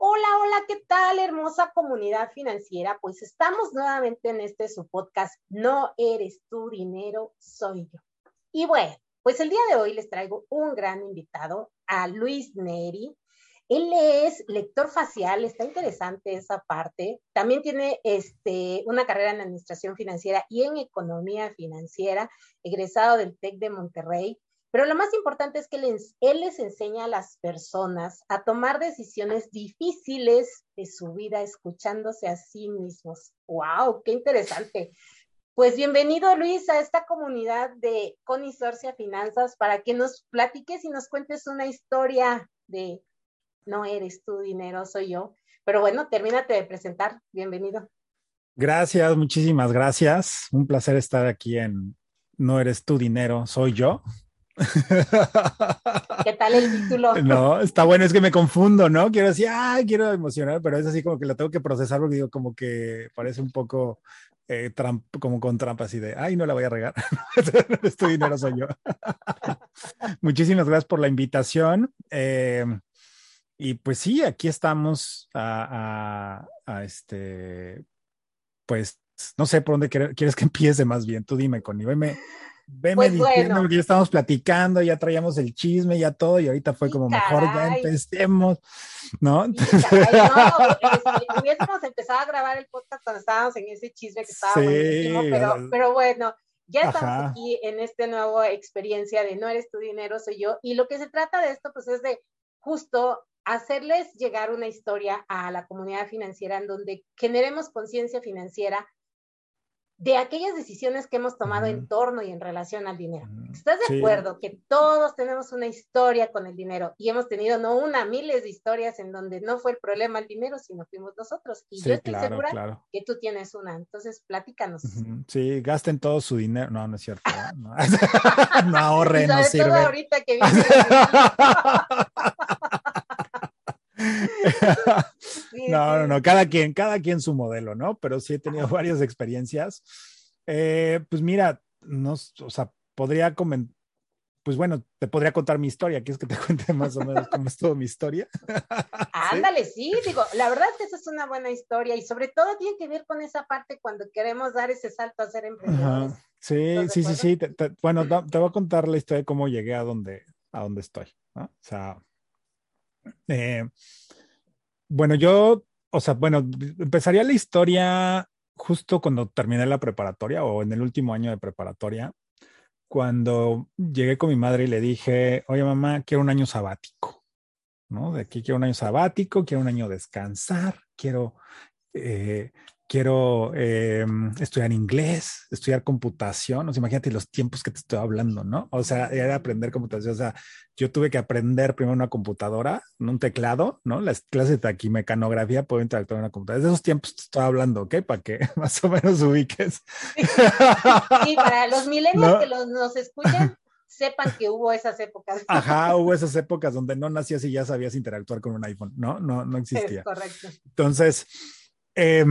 Hola, hola, ¿qué tal, hermosa comunidad financiera? Pues estamos nuevamente en este su podcast, No eres tu dinero, soy yo. Y bueno, pues el día de hoy les traigo un gran invitado, a Luis Neri. Él es lector facial, está interesante esa parte. También tiene este, una carrera en administración financiera y en economía financiera, egresado del TEC de Monterrey. Pero lo más importante es que él les enseña a las personas a tomar decisiones difíciles de su vida escuchándose a sí mismos. ¡Wow! ¡Qué interesante! Pues bienvenido Luis a esta comunidad de Conisorcia Finanzas para que nos platiques y nos cuentes una historia de no eres tu dinero, soy yo. Pero bueno, termínate de presentar. Bienvenido. Gracias, muchísimas gracias. Un placer estar aquí en No eres tu dinero, soy yo. ¿Qué tal el título? No, está bueno, es que me confundo, ¿no? Quiero decir, ah, quiero emocionar, pero es así como que lo tengo que procesar porque digo, como que parece un poco eh, como con trampas así de, ay, no la voy a regar. este dinero soy yo. Muchísimas gracias por la invitación. Eh, y pues sí, aquí estamos a, este, pues, no sé por dónde quieres que empiece más bien. Tú dime, Connie, Veme pues diciendo que ya estábamos platicando, ya traíamos el chisme, ya todo, y ahorita fue como mejor ya empecemos, ¿no? Sí, no este, hubiésemos empezado a grabar el podcast cuando estábamos en ese chisme que estaba buenísimo, pero, pero bueno, ya estamos aquí en esta nueva experiencia de no eres tu dinero, soy yo, y lo que se trata de esto, pues es de justo hacerles llegar una historia a la comunidad financiera en donde generemos conciencia financiera, de aquellas decisiones que hemos tomado en torno y en relación al dinero. ¿Estás de acuerdo que todos tenemos una historia con el dinero y hemos tenido no una, miles de historias en donde no fue el problema el dinero, sino fuimos nosotros? Y yo estoy segura que tú tienes una. Entonces, platícanos. Sí, gasten todo su dinero. No, no es cierto. No, no ahorren, no sirve. Todo ahorita que no, no, no, cada quien, cada quien su modelo, ¿no? Pero sí he tenido varias experiencias. Eh, pues mira, no, o sea, podría comentar, pues bueno, te podría contar mi historia. ¿Quieres que te cuente más o menos cómo es toda mi historia? Ándale, ¿Sí? digo, la verdad es que esa es una buena historia y sobre todo tiene que ver con esa parte cuando queremos dar ese salto a ser emprendedores. Sí, sí, sí, sí, bueno, te, voy a contar la historia de cómo llegué a donde, a donde estoy, ¿no? O sea, eh, bueno, yo, o sea, bueno, empezaría la historia justo cuando terminé la preparatoria o en el último año de preparatoria, cuando llegué con mi madre y le dije, oye mamá, quiero un año sabático, ¿no? De aquí quiero un año sabático, quiero un año descansar, quiero, eh, quiero eh, estudiar inglés, estudiar computación, o sea, imagínate los tiempos que te estoy hablando, ¿no? O sea, era aprender computación, o sea, yo tuve que aprender primero una computadora, un teclado, ¿no? Las clases de taquimecanografía puedo interactuar en una computadora. De esos tiempos te estoy hablando, ¿ok? Para que más o menos ubiques. Sí, para los milenios que los, nos escuchan, sepan que hubo esas épocas. Ajá, hubo esas épocas donde no nacías y ya sabías interactuar con un iPhone, ¿no? No, no existía. Es correcto. Entonces, eh,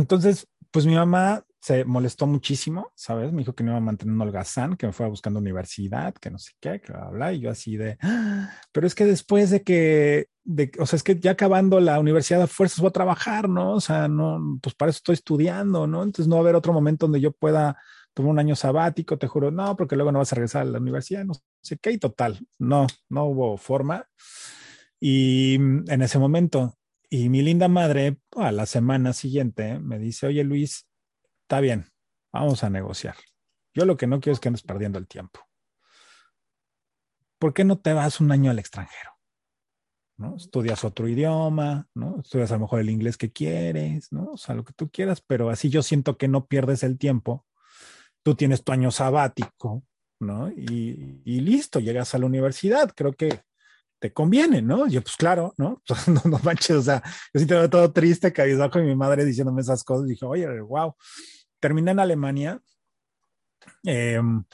entonces, pues mi mamá se molestó muchísimo, ¿sabes? Me dijo que no iba a mantener un holgazán, que me fuera buscando universidad, que no sé qué, que bla, bla, y yo así de, ¡Ah! pero es que después de que, o sea, es que ya acabando la universidad a fuerzas voy a trabajar, ¿no? O sea, no, pues para eso estoy estudiando, ¿no? Entonces no va a haber otro momento donde yo pueda tomar un año sabático, te juro, no, porque luego no vas a regresar a la universidad, no sé qué, y total, no, no hubo forma. Y en ese momento y mi linda madre, a la semana siguiente, me dice, oye Luis, está bien, vamos a negociar. Yo lo que no quiero es que andes perdiendo el tiempo. ¿Por qué no te vas un año al extranjero? ¿No? Estudias otro idioma, ¿no? Estudias a lo mejor el inglés que quieres, ¿no? O sea, lo que tú quieras, pero así yo siento que no pierdes el tiempo. Tú tienes tu año sabático, ¿no? Y, y listo, llegas a la universidad. Creo que te conviene, ¿no? yo, pues claro, ¿no? no, no manches, o sea, yo sí te veo todo triste, cabizbajo, y mi madre diciéndome esas cosas, dije, oye, wow. Terminé en Alemania, em,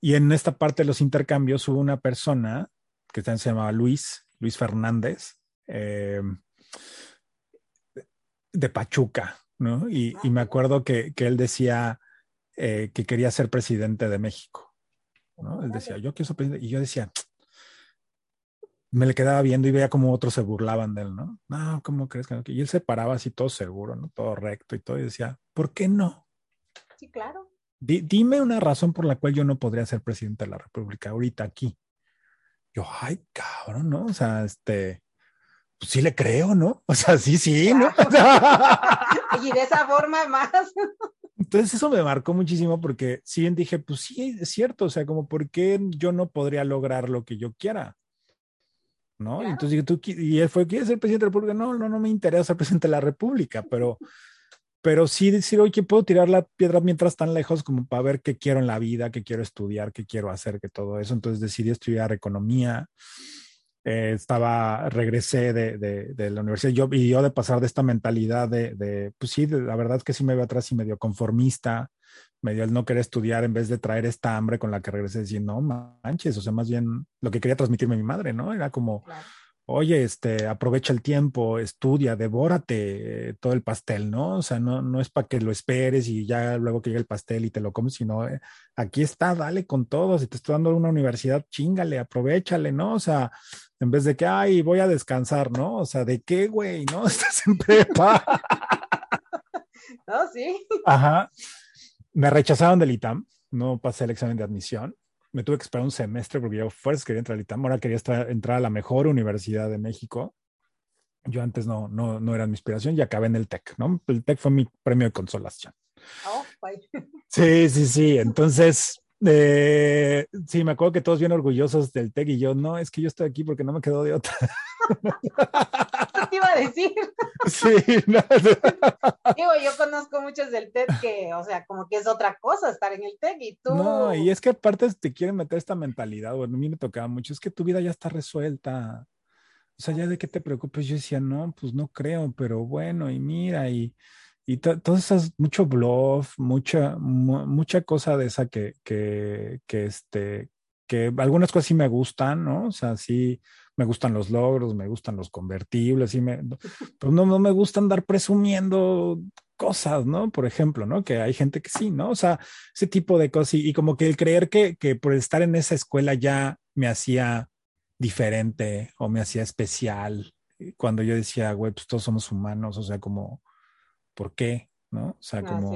y en esta parte de los intercambios hubo una persona que se llamaba Luis, Luis Fernández, em, de Pachuca, ¿no? Y, y me acuerdo que, que él decía eh, que quería ser presidente de México, ¿no? Él decía, yo quiero ser presidente, y yo decía, me le quedaba viendo y veía como otros se burlaban de él, ¿no? No, ¿cómo crees que no? Y él se paraba así todo seguro, ¿no? Todo recto y todo, y decía, ¿por qué no? Sí, claro. dime una razón por la cual yo no podría ser presidente de la República ahorita aquí. Yo, ay, cabrón, ¿no? O sea, este, pues sí le creo, ¿no? O sea, sí, sí, ¿no? y de esa forma más. Entonces eso me marcó muchísimo porque sí dije, pues sí, es cierto, o sea, como, ¿por qué yo no podría lograr lo que yo quiera? ¿No? Entonces dije, tú, y él fue, ¿quieres ser presidente de la República? No, no, no me interesa ser presidente de la República, pero, pero sí decir, oye, puedo tirar la piedra mientras tan lejos como para ver qué quiero en la vida, qué quiero estudiar, qué quiero hacer, que todo eso. Entonces decidí estudiar economía. Eh, estaba, regresé de, de, de, la universidad yo, y yo de pasar de esta mentalidad de, de pues sí, la verdad es que sí me veo atrás y medio conformista, me dio el no querer estudiar en vez de traer esta hambre con la que regresé diciendo, no manches, o sea, más bien lo que quería transmitirme mi madre, ¿no? Era como, oye, este, aprovecha el tiempo, estudia, devórate todo el pastel, ¿no? O sea, no, no es para que lo esperes y ya luego que llegue el pastel y te lo comes, sino eh, aquí está, dale con todo, si te estoy dando una universidad, chingale, aprovechale, ¿no? O sea, en vez de que, ay, voy a descansar, ¿no? O sea, ¿de qué, güey? ¿No? Estás en prepa. no, sí. Ajá. Me rechazaron del ITAM, no pasé el examen de admisión. Me tuve que esperar un semestre porque yo fuerzas quería entrar al ITAM, ahora quería entrar a la mejor universidad de México. Yo antes no, no, no era mi inspiración y acabé en el TEC, ¿no? El TEC fue mi premio de consolación. Oh, sí, sí, sí. Entonces, eh, sí, me acuerdo que todos bien orgullosos del TEC y yo, no, es que yo estoy aquí porque no me quedo de otra. te iba a decir. Sí, no. Digo, yo conozco muchos del TED que, o sea, como que es otra cosa estar en el TED y tú. No, y es que aparte te quieren meter esta mentalidad, bueno, a mí me tocaba mucho, es que tu vida ya está resuelta. O sea, ya de qué te preocupes, yo decía, no, pues no creo, pero bueno, y mira, y, y todas esas, mucho bluff, mucha, mucha cosa de esa que, que, este, que algunas cosas sí me gustan, ¿no? O sea, sí, me gustan los logros, me gustan los convertibles, y me, pues no, no me gusta andar presumiendo cosas, ¿no? Por ejemplo, ¿no? Que hay gente que sí, ¿no? O sea, ese tipo de cosas y, como que el creer que, que por estar en esa escuela ya me hacía diferente o me hacía especial, cuando yo decía, güey, pues todos somos humanos, o sea, como, ¿por qué? ¿No? O sea, como,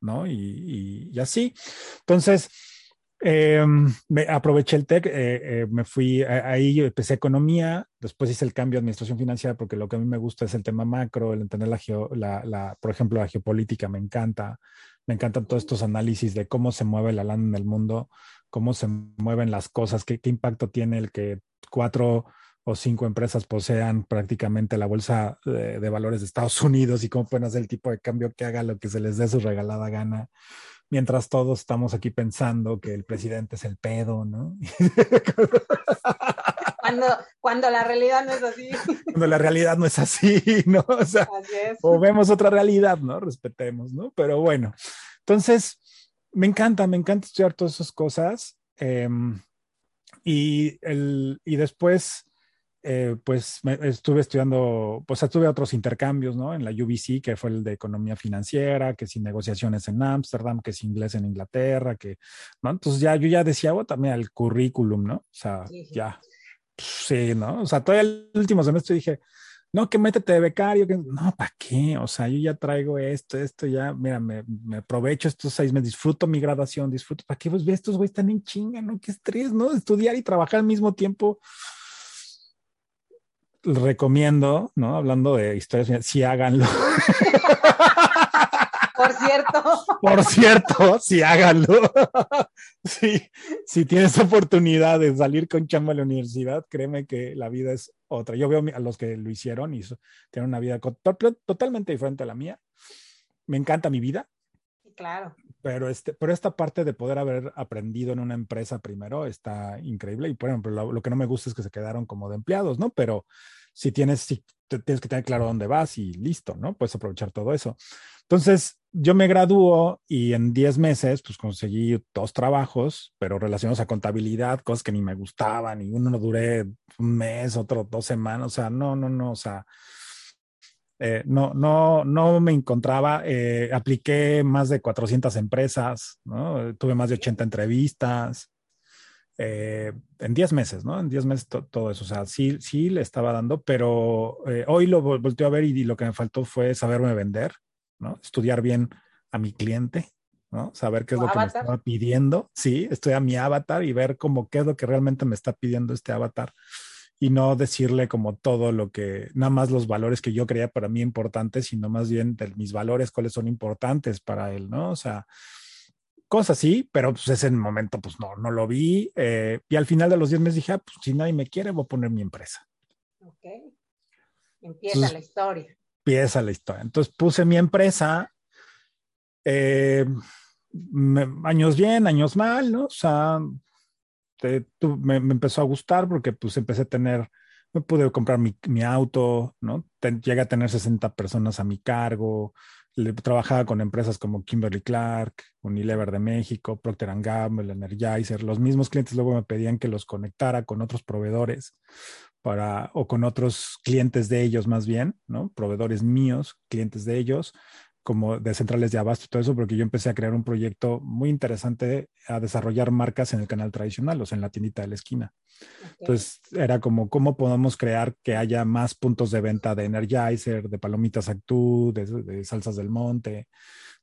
¿no? Y, y, y así. Entonces, eh, me aproveché el TEC, eh, eh, me fui, ahí empecé economía, después hice el cambio a administración financiera porque lo que a mí me gusta es el tema macro, el entender la, la, la, por ejemplo, la geopolítica, me encanta, me encantan todos estos análisis de cómo se mueve la lana en el mundo, cómo se mueven las cosas, qué, qué impacto tiene el que cuatro o cinco empresas posean prácticamente la bolsa de, de, valores de Estados Unidos y cómo pueden hacer el tipo de cambio que haga lo que se les dé su regalada gana mientras todos estamos aquí pensando que el presidente es el pedo, ¿no? Cuando, cuando la realidad no es así. Cuando la realidad no es así, ¿no? O sea, o vemos otra realidad, ¿no? Respetemos, ¿no? Pero bueno, entonces, me encanta, me encanta estudiar todas esas cosas. Eh, y, el, y después eh, pues estuve estudiando, pues tuve otros intercambios, ¿no? En la UBC, que fue el de economía financiera, que sin negociaciones en Ámsterdam, que es inglés en Inglaterra, que, ¿no? Entonces ya yo ya decía, bueno, también el currículum, ¿no? O sea, ya, sí, ¿no? O sea, todo el último semestre dije, no, que métete de becario, que no, ¿para qué? O sea, yo ya traigo esto, esto, ya, mira, me, me aprovecho estos seis meses, disfruto mi graduación, disfruto, ¿para qué? Pues ve, estos güeyes están en chinga, ¿no? Qué estrés, ¿no? Estudiar y trabajar al mismo tiempo recomiendo, ¿no? Hablando de historias, sí háganlo. Por cierto. Por cierto, sí háganlo. Sí, si tienes oportunidad de salir con chamba a la universidad, créeme que la vida es otra. Yo veo a los que lo hicieron y tienen una vida totalmente diferente a la mía. Me encanta mi vida. claro. Pero, este, pero esta parte de poder haber aprendido en una empresa primero está increíble. Y por ejemplo, lo, que no me gusta es que se quedaron como de empleados, ¿no? Pero si tienes, si tienes que tener claro dónde vas y listo, ¿no? Puedes aprovechar todo eso. Entonces, yo me graduó y en 10 meses, pues conseguí dos trabajos, pero relacionados a contabilidad, cosas que ni me gustaban, y uno no duré un mes, otro dos semanas, o sea, no, no, no, o sea, eh, no, no, no me encontraba. Eh, apliqué más de 400 empresas, ¿no? tuve más de 80 entrevistas. Eh, en 10 meses, ¿no? En 10 meses todo eso. O sea, sí, sí le estaba dando, pero hoy lo volteo a ver y, y, lo que me faltó fue saberme vender, ¿no? Estudiar bien a mi cliente, ¿no? Saber qué es lo que me estaba pidiendo. Sí, estoy a mi avatar y ver cómo qué es lo que realmente me está pidiendo este avatar y no decirle como todo lo que, nada más los valores que yo creía para mí importantes, sino más bien de mis valores, cuáles son importantes para él, ¿no? O sea, cosas así, pero pues ese momento pues no, no lo vi. Eh, y al final de los 10 meses dije, ah, pues si nadie me quiere, voy a poner mi empresa. Ok. Empieza la historia. Empieza la historia. Entonces puse mi empresa. Eh, años bien, años mal, ¿no? O sea, este, me, empezó a gustar porque pues empecé a tener, me pude comprar mi, mi auto, ¿no? llegué a tener 60 personas a mi cargo, trabajaba con empresas como Kimberly Clark, Unilever de México, Procter Gamble, Energizer, los mismos clientes luego me pedían que los conectara con otros proveedores para, o con otros clientes de ellos más bien, ¿no? Proveedores míos, clientes de ellos, como de centrales de abasto y todo eso, porque yo empecé a crear un proyecto muy interesante a desarrollar marcas en el canal tradicional, o sea, en la tiendita de la esquina. Entonces, era como, ¿cómo podemos crear que haya más puntos de venta de Energizer, de Palomitas Actú, de, de, Salsas del Monte,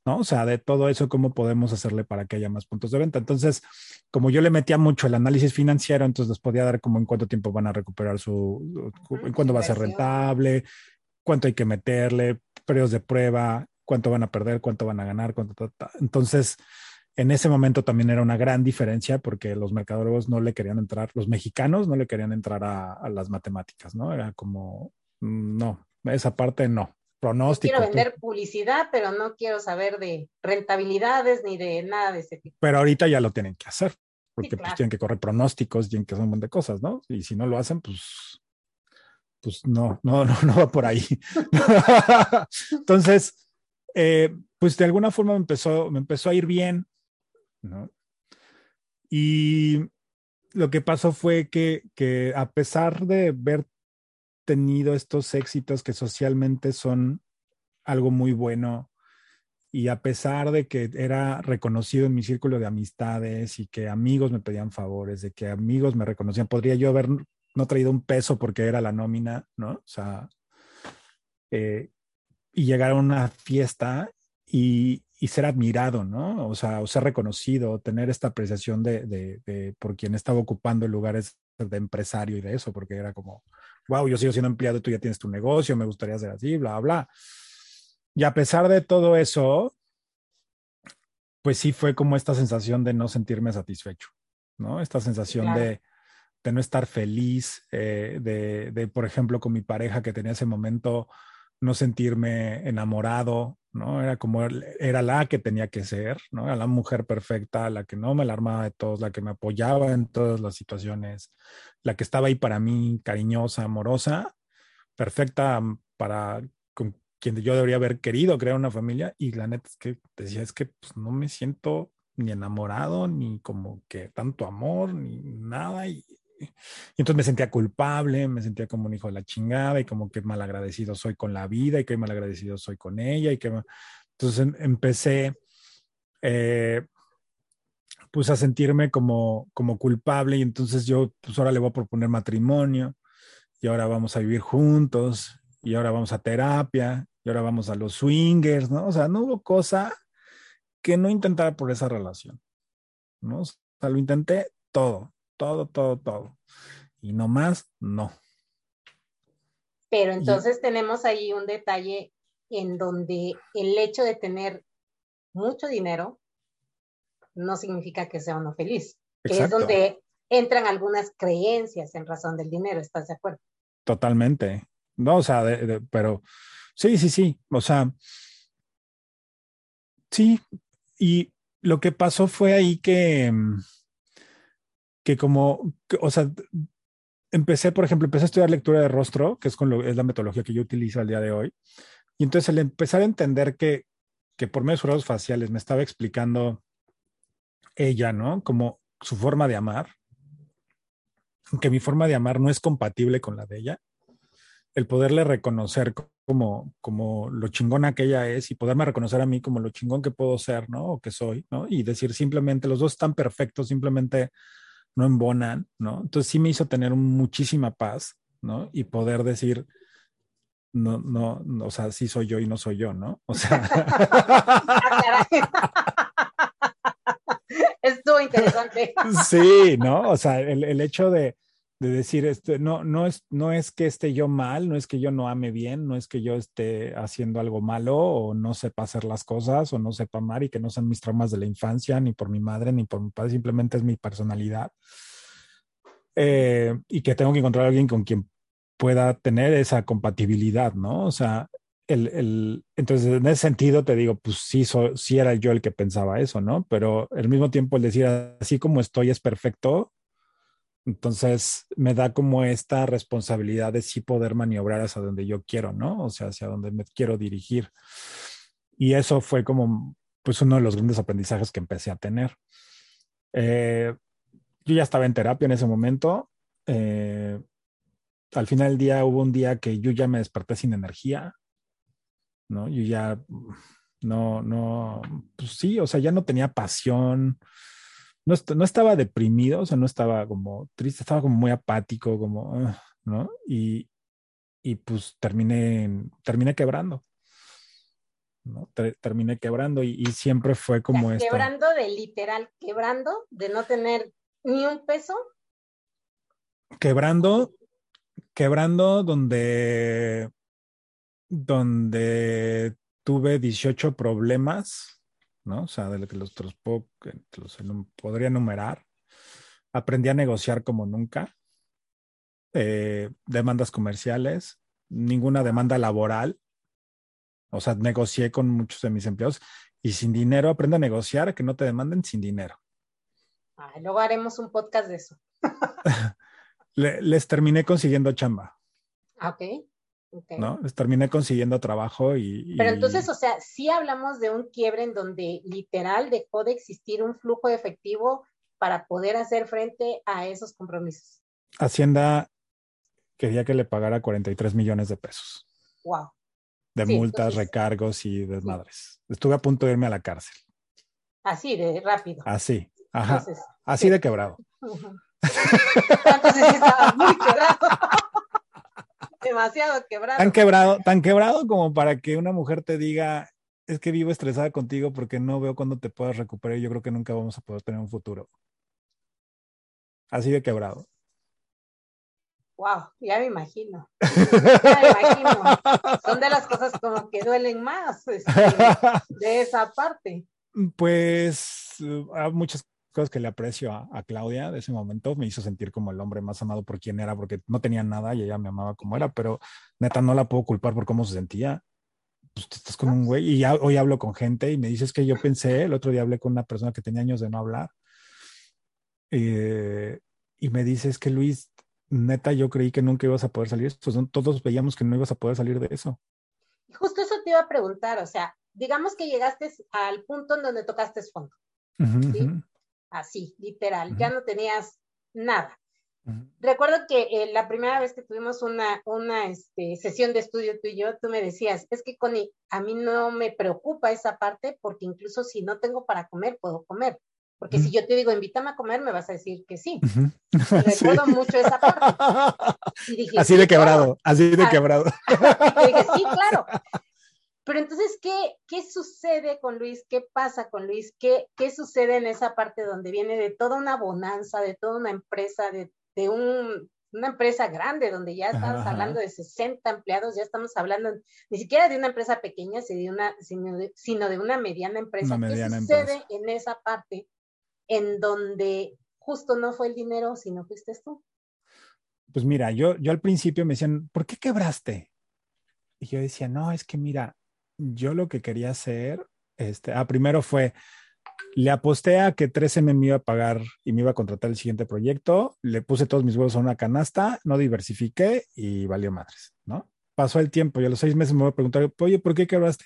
¿no? O sea, de todo eso, ¿cómo podemos hacerle para que haya más puntos de venta? Entonces, como yo le metía mucho el análisis financiero, entonces les podía dar como en cuánto tiempo van a recuperar su, en cuándo va a ser rentable, cuánto hay que meterle, periodos de prueba, cuánto van a perder, cuánto van a ganar, cuánto... Entonces, en ese momento también era una gran diferencia porque los mercadólogos no le querían entrar, los mexicanos no le querían entrar a, las matemáticas, ¿no? Era como, mm, no, esa parte no. Pronóstico. quiero vender publicidad, pero no quiero saber de rentabilidades ni de nada de ese tipo. Pero ahorita ya lo tienen que hacer, porque pues tienen que correr pronósticos, tienen que hacer un montón de cosas, ¿no? Y si no lo hacen, pues, pues no, no, no, no va por ahí. Entonces, eh, pues de alguna forma me empezó, me empezó a ir bien, ¿no? Y lo que pasó fue que, que a pesar de haber tenido estos éxitos que socialmente son algo muy bueno, y a pesar de que era reconocido en mi círculo de amistades y que amigos me pedían favores, de que amigos me reconocían, podría yo haber no traído un peso porque era la nómina, ¿no? O sea, eh, y llegar a una fiesta y, y, ser admirado, ¿no? O sea, o ser reconocido, tener esta apreciación de, de, de, por quien estaba ocupando lugares de empresario y de eso, porque era como, wow, yo sigo siendo empleado, tú ya tienes tu negocio, me gustaría ser así, bla, bla. Y a pesar de todo eso, pues sí fue como esta sensación de no sentirme satisfecho, ¿no? Esta sensación claro. de, de, no estar feliz, eh, de, de, por ejemplo, con mi pareja que tenía ese momento, no sentirme enamorado, ¿no? Era como, era la que tenía que ser, ¿no? Era la mujer perfecta, la que no me alarmaba de todos, la que me apoyaba en todas las situaciones, la que estaba ahí para mí, cariñosa, amorosa, perfecta para con quien yo debería haber querido crear una familia. Y la neta es que decía, es que pues, no me siento ni enamorado, ni como que tanto amor, ni nada. Y y entonces me sentía culpable, me sentía como un hijo de la chingada y como que malagradecido soy con la vida y que malagradecido soy con ella y que... Entonces em, empecé eh, pues a sentirme como, como culpable y entonces yo pues ahora le voy a proponer matrimonio y ahora vamos a vivir juntos y ahora vamos a terapia y ahora vamos a los swingers, ¿no? O sea, no hubo cosa que no intentara por esa relación, ¿no? O sea, lo intenté todo, todo, todo, todo. Y no más, no. Pero entonces y, tenemos ahí un detalle en donde el hecho de tener mucho dinero no significa que sea uno feliz, que Exacto. es donde entran algunas creencias en razón del dinero, ¿estás de acuerdo? Totalmente. No, o sea, de, de, pero sí, sí, sí, o sea, sí, y lo que pasó fue ahí que, que como, o sea, empecé, por ejemplo, empecé a estudiar lectura de rostro, que es, con lo, es la metodología que yo utilizo al día de hoy. Y entonces al empezar a entender que, que por medio de sus rasgos faciales me estaba explicando ella, ¿no? Como su forma de amar, que mi forma de amar no es compatible con la de ella, el poderle reconocer como, como lo chingona que ella es y poderme reconocer a mí como lo chingón que puedo ser, ¿no? O que soy, ¿no? Y decir simplemente, los dos están perfectos, simplemente no embonan, ¿no? Entonces sí me hizo tener muchísima paz, ¿no? Y poder decir, no, no, no, o sea, sí soy yo y no soy yo, ¿no? O sea. Estuvo interesante. sí, ¿no? O sea, el, el hecho de, de decir, este, no, no, es, no es que esté yo mal, no es que yo no ame bien, no es que yo esté haciendo algo malo o no sepa hacer las cosas o no sepa amar y que no sean mis traumas de la infancia, ni por mi madre, ni por mi padre, simplemente es mi personalidad. Eh, y que tengo que encontrar a alguien con quien pueda tener esa compatibilidad, ¿no? O sea, el, el, entonces en ese sentido te digo, pues sí, sí era yo el que pensaba eso, ¿no? Pero al mismo tiempo el decir, así como estoy es perfecto, entonces me da como esta responsabilidad de sí poder maniobrar hacia donde yo quiero, ¿no? O sea, hacia donde me quiero dirigir. Y eso fue como, pues, uno de los grandes aprendizajes que empecé a tener. Eh, yo ya estaba en terapia en ese momento. Eh, al final del día hubo un día que yo ya me desperté sin energía, ¿no? Yo ya, no, no, pues sí, o sea, ya no tenía pasión no, no, estaba deprimido, o sea, no estaba como triste, estaba como muy apático, como, ah, ¿no? Y, y pues terminé, terminé quebrando. ¿no? terminé quebrando y, y, siempre fue como esto. Quebrando de literal, quebrando, de no tener ni un peso. Quebrando, quebrando donde, donde tuve 18 problemas ¿no? O sea, de lo que los, los, los podría enumerar. Aprendí a negociar como nunca. Eh, demandas comerciales, ninguna demanda laboral. O sea, negocié con muchos de mis empleados y sin dinero aprende a negociar, que no te demanden sin dinero. luego haremos un podcast de eso. les terminé consiguiendo chamba. Ah, ¿no? Terminé consiguiendo trabajo y, Pero entonces, o sea, sí hablamos de un quiebre en donde literal dejó de existir un flujo de efectivo para poder hacer frente a esos compromisos. Hacienda quería que le pagara 43 millones de pesos. Wow. De multas, recargos y desmadres. Estuve a punto de irme a la cárcel. Así, de rápido. Así, ajá. así de quebrado. Entonces estaba muy quebrado. Demasiado quebrado. Tan quebrado, tan quebrado como para que una mujer te diga, es que vivo estresada contigo porque no veo cuándo te puedas recuperar y yo creo que nunca vamos a poder tener un futuro. Así de quebrado. Wow, ya me imagino. Ya me imagino. Son de las cosas como que duelen más este, de esa parte. Pues hay muchas cosas que le aprecio a, Claudia de ese momento. Me hizo sentir como el hombre más amado por quien era, porque no tenía nada y ella me amaba como era, pero neta no la puedo culpar por cómo se sentía. Pues estás con un güey y ya, hoy hablo con gente y me dices que yo pensé, el otro día hablé con una persona que tenía años de no hablar eh, y me dices que Luis, neta yo creí que nunca ibas a poder salir. Pues todos veíamos que no ibas a poder salir de eso. Justo eso te iba a preguntar, o sea, digamos que llegaste al punto en donde tocaste fondo. ¿sí? Así, literal, ya no tenías nada. Recuerdo que eh, la primera vez que tuvimos una, una este, sesión de estudio tú y yo, tú me decías, es que Connie, a mí no me preocupa esa parte porque incluso si no tengo para comer, puedo comer. Porque si yo te digo, invítame a comer, me vas a decir que sí. Recuerdo mucho esa parte. así de quebrado, así de quebrado. y dije, sí, claro. Pero entonces, ¿qué, ¿qué sucede con Luis? ¿Qué pasa con Luis? ¿Qué, ¿Qué sucede en esa parte donde viene de toda una bonanza, de toda una empresa, de, de un, una empresa grande, donde ya estamos hablando de 60 empleados, ya estamos hablando ni siquiera de una empresa pequeña, sino de una, sino de, sino de una mediana empresa. ¿Qué sucede en esa parte en donde justo no fue el dinero, sino fuiste tú? Pues mira, yo, yo al principio me decían, ¿por qué quebraste? Y yo decía, no, es que mira, yo lo que quería hacer, este, ah, primero fue, le aposté a que 3M me iba a pagar y me iba a contratar el siguiente proyecto, le puse todos mis huevos a una canasta, no diversifiqué y valió madres, ¿no? Pasó el tiempo y a los seis meses me voy a preguntar, oye, ¿por qué quebraste?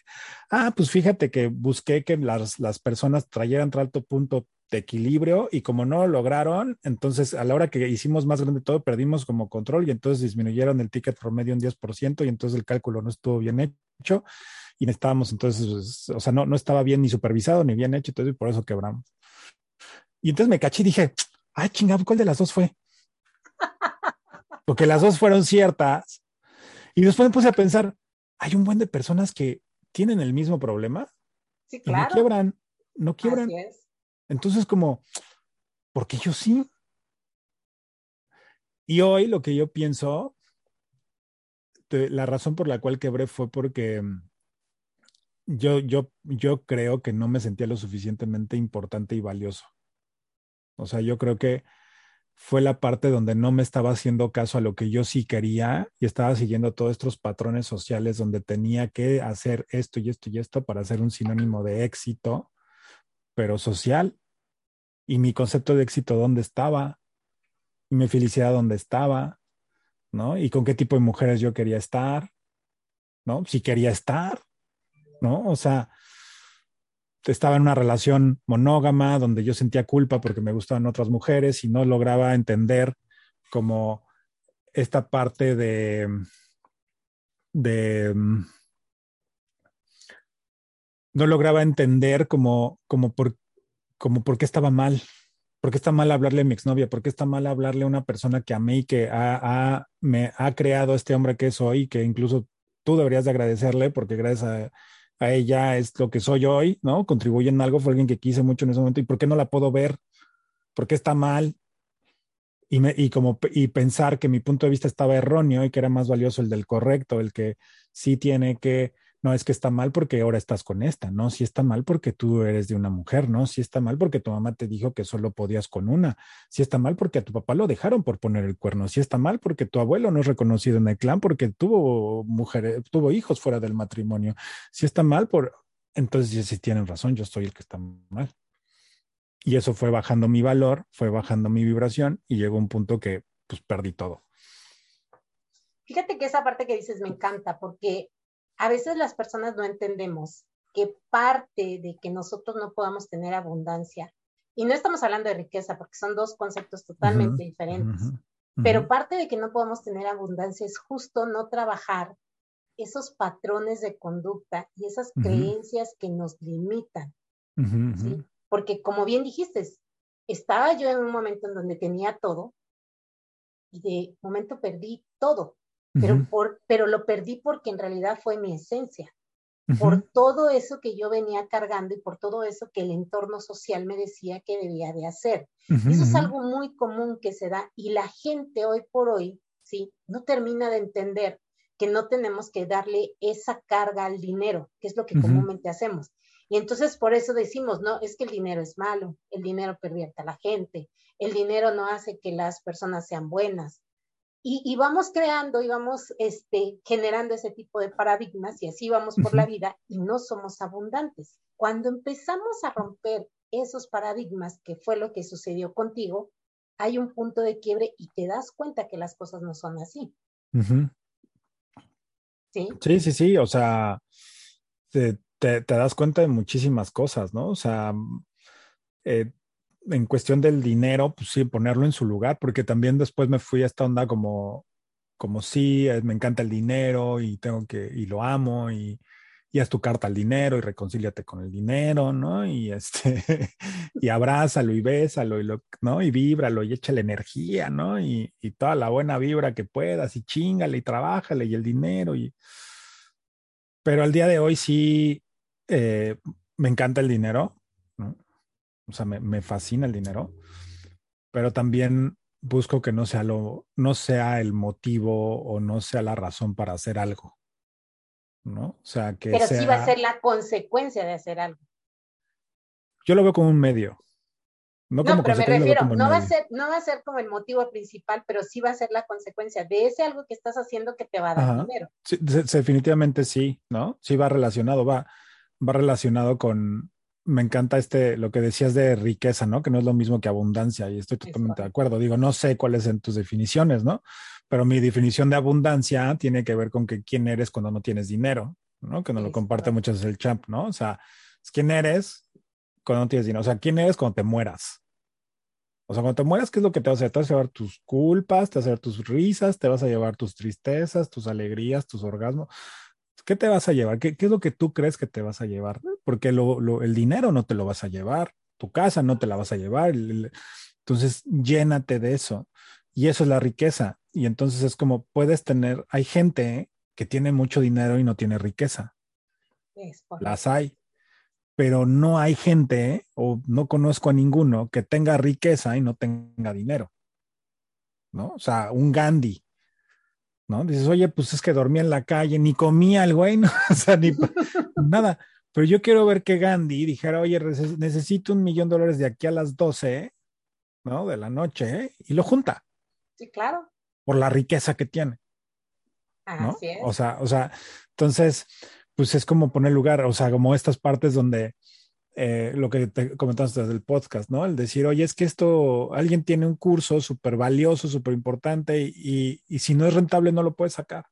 Ah, pues fíjate que busqué que las, las personas trajeran alto punto de equilibrio y como no lo lograron, entonces a la hora que hicimos más grande todo, perdimos como control y entonces disminuyeron el ticket promedio un 10% y entonces el cálculo no estuvo bien hecho y necesitábamos entonces, o sea, no, no estaba bien ni supervisado ni bien hecho, entonces por eso quebramos. Y entonces me caché y dije, ay, chingado, ¿cuál de las dos fue? Porque las dos fueron ciertas. Y después me puse a pensar, hay un buen de personas que tienen el mismo problema sí, claro. y no quiebran, no quiebran. Entonces, como, porque yo sí. Y hoy lo que yo pienso, la razón por la cual quebré fue porque yo, yo, yo creo que no me sentía lo suficientemente importante y valioso. O sea, yo creo que fue la parte donde no me estaba haciendo caso a lo que yo sí quería y estaba siguiendo todos estos patrones sociales donde tenía que hacer esto y esto y esto para ser un sinónimo de éxito, pero social. Y mi concepto de éxito, ¿dónde estaba? Y mi felicidad, ¿dónde estaba? ¿No? Y con qué tipo de mujeres yo quería estar, ¿no? Si quería estar, ¿no? O sea, estaba en una relación monógama donde yo sentía culpa porque me gustaban otras mujeres y no lograba entender como esta parte de, de no lograba entender como, como, por, como por qué estaba mal, por qué está mal hablarle a mi exnovia, por qué está mal hablarle a una persona que amé y que ha, me ha creado este hombre que soy, que incluso tú deberías de agradecerle porque gracias a a ella es lo que soy hoy, ¿no? Contribuye en algo, fue alguien que quise mucho en ese momento, ¿y por qué no la puedo ver? ¿Por qué está mal? Y, me, y, como, y pensar que mi punto de vista estaba erróneo y que era más valioso el del correcto, el que sí tiene que no es que está mal porque ahora estás con esta, no, si está mal porque tú eres de una mujer, no, si está mal porque tu mamá te dijo que solo podías con una, si está mal porque a tu papá lo dejaron por poner el cuerno, si está mal porque tu abuelo no es reconocido en el clan porque tuvo mujeres, tuvo hijos fuera del matrimonio, si está mal por, entonces si tienen razón, yo soy el que está mal. Y eso fue bajando mi valor, fue bajando mi vibración y llegó un punto que pues perdí todo. Fíjate que esa parte que dices me encanta porque a veces las personas no entendemos que parte de que nosotros no podamos tener abundancia, y no estamos hablando de riqueza porque son dos conceptos totalmente diferentes, pero parte de que no podamos tener abundancia es justo no trabajar esos patrones de conducta y esas creencias que nos limitan. Porque como bien dijiste, estaba yo en un momento en donde tenía todo y de momento perdí todo pero, por, pero lo perdí porque en realidad fue mi esencia, por todo eso que yo venía cargando y por todo eso que el entorno social me decía que debía de hacer. eso es algo muy común que se da y la gente hoy por hoy, ¿sí? No termina de entender que no tenemos que darle esa carga al dinero, que es lo que comúnmente hacemos. Y entonces por eso decimos, no, es que el dinero es malo, el dinero pervierte a la gente, el dinero no hace que las personas sean buenas, y, vamos creando y vamos este, generando ese tipo de paradigmas y así vamos por la vida y no somos abundantes. Cuando empezamos a romper esos paradigmas, que fue lo que sucedió contigo, hay un punto de quiebre y te das cuenta que las cosas no son así. ¿Sí? Sí, sí, sí, o sea, te, te, das cuenta de muchísimas cosas, ¿no? O sea, eh, en cuestión del dinero, pues sí, ponerlo en su lugar, porque también después me fui a esta onda como, como sí, eh, me encanta el dinero y tengo que, y lo amo y, y haz tu carta al dinero y reconcíliate con el dinero, ¿no? Y este, y abrázalo y bésalo y lo, ¿no? Y víbralo y échale energía, ¿no? Y, y toda la buena vibra que puedas y chingale y trabájale y el dinero y... Pero al día de hoy sí eh, me encanta el dinero, ¿no? O sea, me, fascina el dinero, pero también busco que no sea lo, no sea el motivo o no sea la razón para hacer algo. ¿No? O sea, que. Pero sí va a ser la consecuencia de hacer algo. Yo lo veo como un medio. No, como pero me refiero, no va, a ser, no va a ser como el motivo principal, pero sí va a ser la consecuencia de ese algo que estás haciendo que te va a dar dinero. Sí, definitivamente sí, ¿no? Sí va relacionado, va, va relacionado con, me encanta este, lo que decías de riqueza, ¿no? Que no es lo mismo que abundancia y estoy totalmente de acuerdo. Digo, no sé cuáles son tus definiciones, ¿no? Pero mi definición de abundancia tiene que ver con que quién eres cuando no tienes dinero, ¿no? Que nos lo comparte muchas veces el champ, ¿no? O sea, quién eres cuando no tienes dinero. O sea, quién eres cuando te mueras. O sea, cuando te mueras, ¿qué es lo que te vas a hacer? Te vas a llevar tus culpas, te vas a llevar tus risas, te vas a llevar tus tristezas, tus alegrías, tus orgasmos. ¿Qué te vas a llevar? ¿Qué, es lo que tú crees que te vas a llevar? Porque el dinero no te lo vas a llevar, tu casa no te la vas a llevar. Entonces, llénate de eso. Y eso es la riqueza. Y entonces es como puedes tener, hay gente que tiene mucho dinero y no tiene riqueza. Las hay. Pero no hay gente, o no conozco a ninguno, que tenga riqueza y no tenga dinero. ¿No? O sea, un Gandhi, ¿no? Dices, oye, pues es que dormía en la calle, ni comía el güey, ¿no? o sea, ni nada. Pero yo quiero ver que Gandhi dijera, oye, necesito un millón de dólares de aquí a las 12, ¿no? De la noche, y lo junta. Sí, claro. Por la riqueza que tiene. ¿no? Así es. O sea, o sea, entonces, pues es como poner lugar, o sea, como estas partes donde eh, lo que te comentaste desde el podcast, ¿no? El decir, oye, es que esto, alguien tiene un curso súper valioso, súper importante y, y, si no es rentable no lo puedes sacar.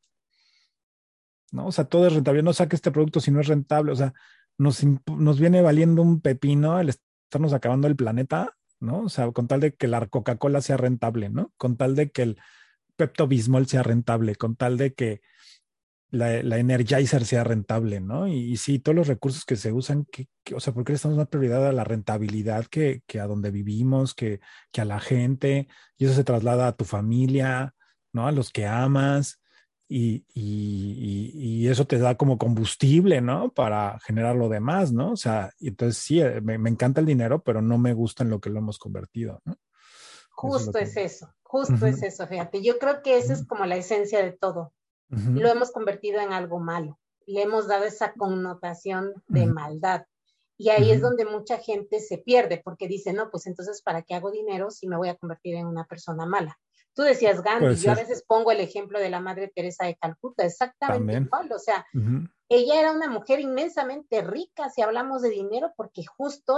¿No? O sea, todo es rentable. No saque este producto si no es rentable. O sea, nos, nos viene valiendo un pepino el estarnos acabando el planeta, ¿no? O sea, con tal de que la Coca-Cola sea rentable, ¿no? Con tal de que el Pepto Bismol sea rentable, con tal de que la, la, Energizer sea rentable, ¿no? Y, sí, todos los recursos que se usan, que, o sea, ¿por qué le estamos más prioridad a la rentabilidad que, que a donde vivimos, que, que, a la gente? Y eso se traslada a tu familia, ¿no? A los que amas. Y, y, y, eso te da como combustible, ¿no? Para generar lo demás, ¿no? O sea, entonces sí, eh, me, me, encanta el dinero, pero no me gusta en lo que lo hemos convertido, ¿no? Justo es, eso, justo es eso, fíjate. Yo creo que esa es como la esencia de todo lo hemos convertido en algo malo. Le hemos dado esa connotación de maldad. Y ahí es donde mucha gente se pierde porque dice, no, pues entonces, ¿para qué hago dinero si me voy a convertir en una persona mala? Tú decías Gandhi, yo a veces pongo el ejemplo de la Madre Teresa de Calcuta, exactamente igual, o sea, ella era una mujer inmensamente rica si hablamos de dinero porque justo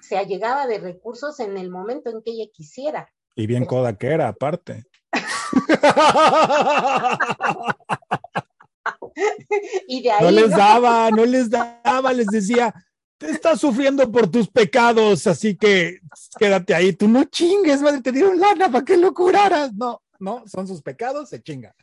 se allegaba de recursos en el momento en que ella quisiera. Y bien coda que era, aparte. no les daba, no les daba, les decía, estás sufriendo por tus pecados, así que quédate ahí, tú no chingues, madre, te dieron lana para que lo curaras, no. No, son sus pecados, se chinga.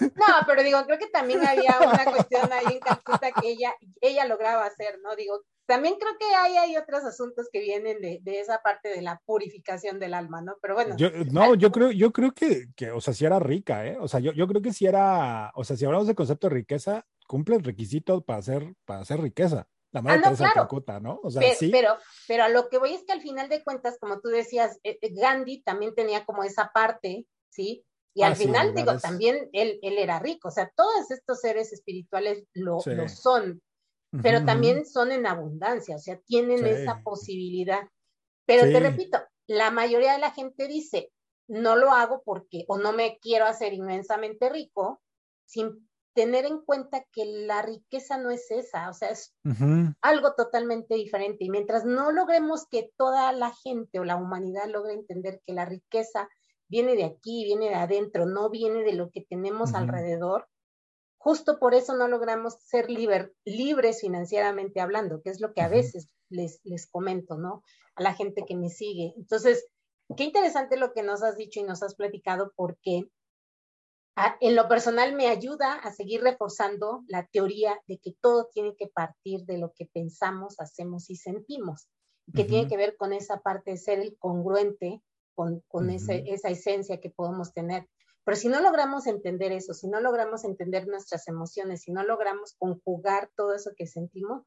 No, pero digo, creo que también había una cuestión ahí en Calcuta que ella, ella lograba hacer, ¿no? Digo, también creo que hay, hay otros asuntos que vienen de, de, esa parte de la purificación del alma, ¿no? Pero bueno. Yo, no, yo creo, yo creo que, que, o sea, si era rica, ¿eh? O sea, yo, yo creo que si era, o sea, si hablamos del concepto de riqueza, cumple el requisito para hacer, para hacer riqueza. La madre ah, no, claro. ¿no? O sea, pero, sí. Pero, pero a lo que voy es que al final de cuentas, como tú decías, eh, eh, Gandhi también tenía como esa parte, ¿sí? Y al ah, final, digo, también él, él era rico, o sea, todos estos seres espirituales lo, lo son, pero también son en abundancia, o sea, tienen esa posibilidad. Pero te repito, la mayoría de la gente dice, no lo hago porque o no me quiero hacer inmensamente rico, sin tener en cuenta que la riqueza no es esa, o sea, es algo totalmente diferente. Y mientras no logremos que toda la gente o la humanidad logre entender que la riqueza viene de aquí, viene de adentro, no viene de lo que tenemos alrededor, Justo por eso no logramos ser libres financieramente hablando, que es lo que a veces les, les comento, ¿no? A la gente que me sigue. Entonces, qué interesante lo que nos has dicho y nos has platicado porque en lo personal me ayuda a seguir reforzando la teoría de que todo tiene que partir de lo que pensamos, hacemos y sentimos, que tiene que ver con esa parte de ser el congruente con, con esa esencia que podemos tener. Pero si no logramos entender eso, si no logramos entender nuestras emociones, si no logramos conjugar todo eso que sentimos,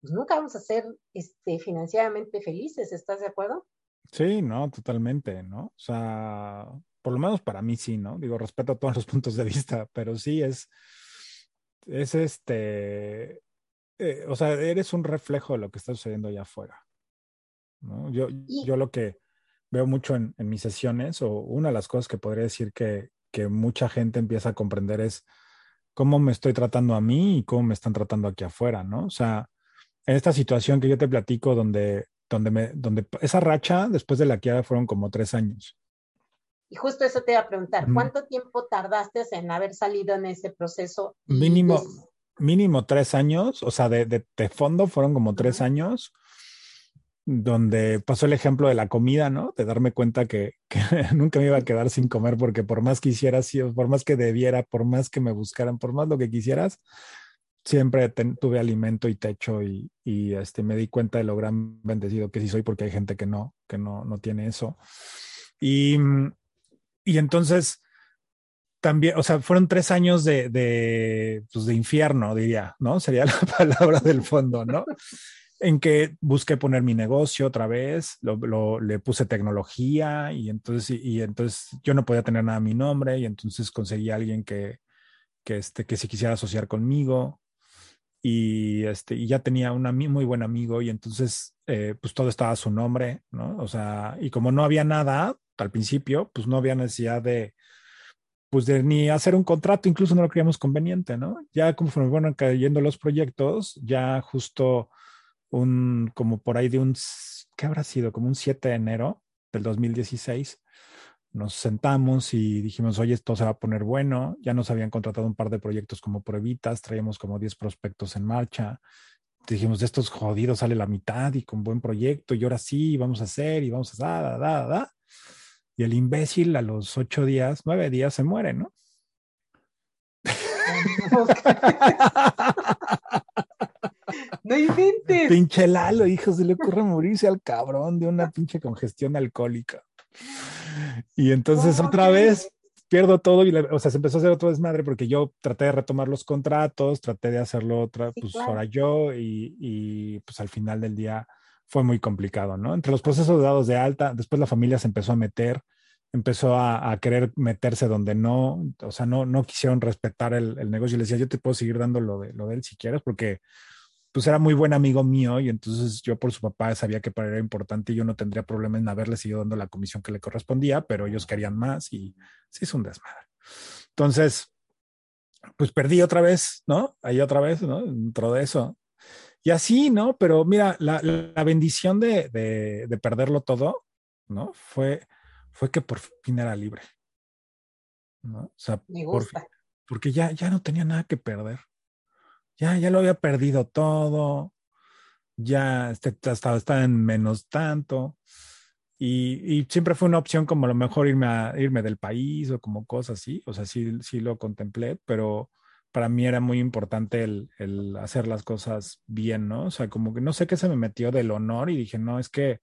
pues nunca vamos a ser este, financieramente felices, ¿estás de acuerdo? Sí, no, totalmente, ¿no? O sea, por lo menos para mí sí, ¿no? Digo, respeto a todos los puntos de vista, pero sí es, es este, eh, o sea, eres un reflejo de lo que está sucediendo allá afuera, ¿no? Yo, yo lo que veo mucho en, en, mis sesiones, o una de las cosas que podría decir que, que mucha gente empieza a comprender es cómo me estoy tratando a mí y cómo me están tratando aquí afuera, ¿no? O sea, en esta situación que yo te platico donde, donde, me, donde esa racha después de la quiebra fueron como tres años. Y justo eso te iba a preguntar, ¿cuánto tiempo tardaste en haber salido en ese proceso? Mínimo, mínimo tres años, o sea, de, de, fondo fueron como tres años, donde pasó el ejemplo de la comida, ¿no? De darme cuenta que, que, nunca me iba a quedar sin comer, porque por más que hiciera, por más que debiera, por más que me buscaran, por más lo que quisieras, siempre tuve alimento y techo y, y, este, me di cuenta de lo gran bendecido que sí soy, porque hay gente que no, que no, no tiene eso. Y y entonces también, o sea, fueron tres años de, de, pues de infierno, diría, ¿no? Sería la palabra del fondo, ¿no? en que busqué poner mi negocio otra vez, lo, le puse tecnología y entonces, y, entonces yo no podía tener nada a mi nombre y entonces conseguí a alguien que, que, este, que se quisiera asociar conmigo y, este, y ya tenía un muy buen amigo y entonces eh, pues todo estaba a su nombre, ¿no? O sea, y como no había nada, al principio, pues no había necesidad de, pues de ni hacer un contrato, incluso no lo creíamos conveniente, ¿no? Ya como fueron cayendo los proyectos, ya justo un, como por ahí de un, ¿qué habrá sido? Como un 7 de enero del 2016, nos sentamos y dijimos, oye, esto se va a poner bueno, ya nos habían contratado un par de proyectos como pruebitas, traíamos como 10 prospectos en marcha, dijimos, de estos jodidos sale la mitad y con buen proyecto, y ahora sí, vamos a hacer y vamos a, da, da, da. Y el imbécil a los ocho días, nueve días se muere, ¿no? No inventes. Pinche Lalo, hijo, se le ocurre morirse al cabrón de una pinche congestión alcohólica. Y entonces otra vez pierdo todo y, o sea, se empezó a hacer otro desmadre porque yo traté de retomar los contratos, traté de hacerlo otra, pues ahora yo y, y, pues al final del día fue muy complicado, ¿no? Entre los procesos de dados de alta, después la familia se empezó a meter, empezó a, querer meterse donde no, o sea, no, no quisieron respetar el, negocio. Y le decía, yo te puedo seguir dando lo de, lo de él si quieres, porque pues era muy buen amigo mío y entonces yo por su papá sabía que para él era importante y yo no tendría problema en haberle seguido dando la comisión que le correspondía, pero ellos querían más y se hizo un desmadre. Entonces, pues perdí otra vez, ¿no? Ahí otra vez, ¿no? Dentro de eso. Y así, ¿no? Pero mira, la, la bendición de, de, de, perderlo todo, ¿no? Fue, fue que por fin era libre. ¿no? O sea, por porque ya, ya no tenía nada que perder. Ya, ya lo había perdido todo. Ya este, estaba, estaba en menos tanto. Y, y, siempre fue una opción como a lo mejor irme, a, irme del país o como cosas así. O sea, sí, sí lo contemplé, pero para mí era muy importante el, el, hacer las cosas bien, ¿no? O sea, como que no sé qué se me metió del honor y dije, no, es que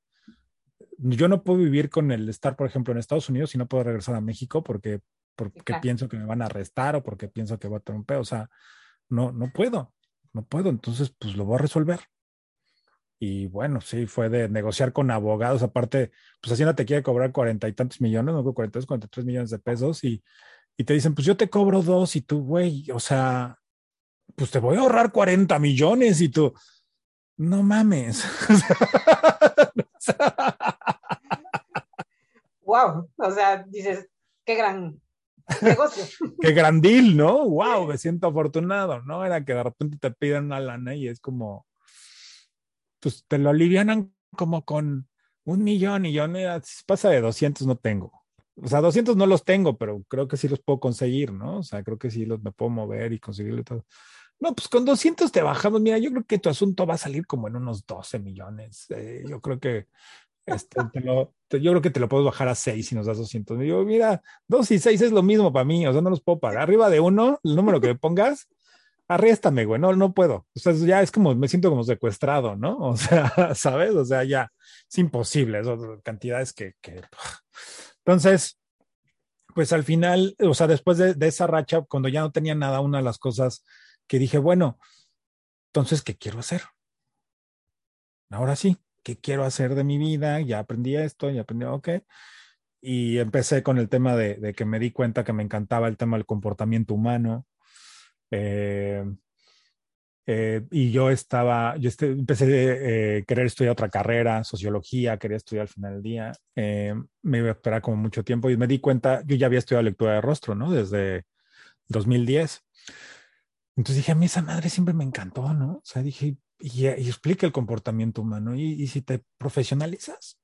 yo no puedo vivir con el estar, por ejemplo, en Estados Unidos y no puedo regresar a México porque, porque pienso que me van a arrestar o porque pienso que voy a tener un pedo. O sea, no, no puedo, no puedo. Entonces, pues lo voy a resolver. Y bueno, sí, fue de negociar con abogados. Aparte, pues Hacienda te quiere cobrar cuarenta y tantos millones, no, cuarenta y tres millones de pesos y y te dicen, pues yo te cobro dos y tú, güey, o sea, pues te voy a ahorrar 40 millones y tú, no mames. wow, o sea, dices, qué gran negocio. qué gran deal, ¿no? Wow, me siento afortunado, ¿no? Era que de repente te piden una lana y es como, pues te lo alivianan como con un millón y yo, mira, si pasa de 200 no tengo o sea, 200 no los tengo, pero creo que sí los puedo conseguir, ¿no? O sea, creo que sí los me puedo mover y conseguirlo todo. No, pues con 200 te bajamos. Mira, yo creo que tu asunto va a salir como en unos 12 millones. Eh, yo creo que este, yo creo que te lo puedo bajar a 6 si nos das 200. Yo, mira, 2 y 6 es lo mismo para mí, o sea, no los puedo pagar. Arriba de uno, el número que me pongas, arréstame, güey, no, no puedo. O sea, ya es como, me siento como secuestrado, ¿no? O sea, ¿sabes? O sea, ya es imposible, son cantidades que, que entonces, pues al final, o sea, después de, esa racha, cuando ya no tenía nada, una de las cosas que dije, bueno, entonces, ¿qué quiero hacer? Ahora sí, ¿qué quiero hacer de mi vida? Ya aprendí esto, ya aprendí, ok. Y empecé con el tema de, de que me di cuenta que me encantaba el tema del comportamiento humano. Eh, eh, y yo estaba, yo este, empecé a eh, querer estudiar otra carrera, sociología, quería estudiar al final del día. Eh, me iba a esperar como mucho tiempo y me di cuenta, yo ya había estudiado lectura de rostro, ¿no? Desde 2010. Entonces dije, a mí esa madre siempre me encantó, ¿no? O sea, dije, y, explica el comportamiento humano. Y, si te profesionalizas,